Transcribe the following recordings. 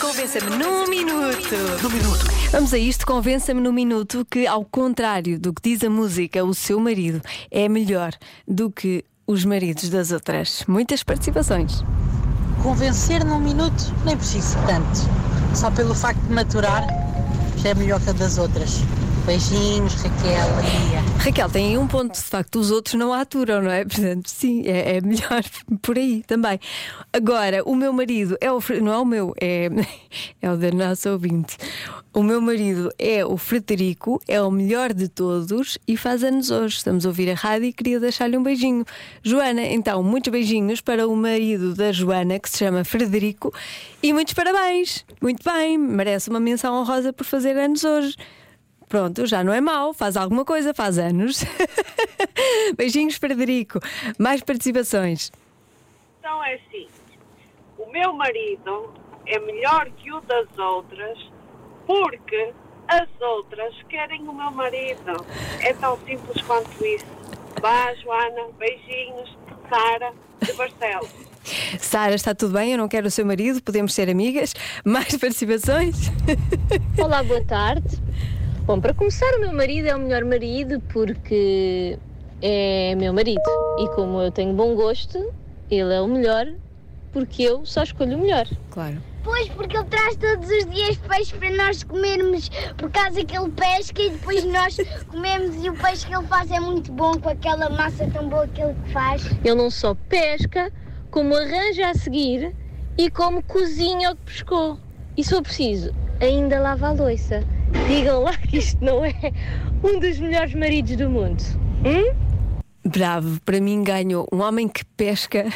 Convença-me num minuto. Num minuto. Vamos a isto, convença-me num minuto que, ao contrário do que diz a música, o seu marido é melhor do que os maridos das outras. Muitas participações. Convencer num minuto nem preciso tanto. Só pelo facto de maturar já é melhor que a das outras. Beijinhos, Raquel. Raquel, tem um ponto, de facto, os outros não aturam, não é? Portanto, sim, é, é melhor por aí também. Agora, o meu marido é o. Não é o meu, é, é o da nossa ouvinte. O meu marido é o Frederico, é o melhor de todos e faz anos hoje. Estamos a ouvir a rádio e queria deixar-lhe um beijinho. Joana, então, muitos beijinhos para o marido da Joana, que se chama Frederico, e muitos parabéns. Muito bem, merece uma menção honrosa por fazer anos hoje. Pronto, já não é mau, faz alguma coisa, faz anos. Beijinhos, Frederico. Mais participações. Então é assim: o meu marido é melhor que o das outras porque as outras querem o meu marido. É tão simples quanto isso. Vá, Joana, beijinhos, Sara, de Barcelos. Sara, está tudo bem? Eu não quero o seu marido, podemos ser amigas. Mais participações? Olá, boa tarde. Bom, para começar, o meu marido é o melhor marido porque é meu marido. E como eu tenho bom gosto, ele é o melhor porque eu só escolho o melhor. Claro. Pois, porque ele traz todos os dias peixe para nós comermos por causa que ele pesca e depois nós comemos e o peixe que ele faz é muito bom com aquela massa tão boa que ele faz. Ele não só pesca, como arranja a seguir e como cozinha o que pescou. E se for preciso, ainda lava a louça. Digam lá que isto não é um dos melhores maridos do mundo. Hum? Bravo, para mim ganhou um homem que pesca.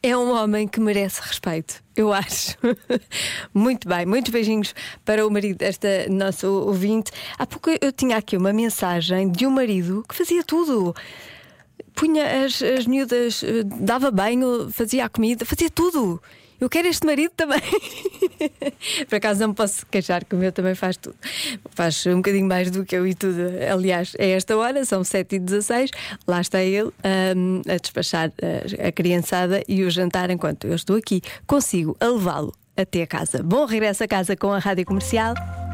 É um homem que merece respeito, eu acho. Muito bem, muitos beijinhos para o marido desta nossa ouvinte. Há pouco eu tinha aqui uma mensagem de um marido que fazia tudo. Punha as, as miúdas, eh, dava banho, fazia a comida, fazia tudo. Eu quero este marido também. Por acaso não posso queixar que o meu também faz tudo. Faz um bocadinho mais do que eu e tudo. Aliás, é esta hora, são 7h16, lá está ele um, a despachar a, a criançada e o jantar enquanto eu estou aqui. Consigo a levá-lo até a casa. Bom regresso a casa com a rádio comercial.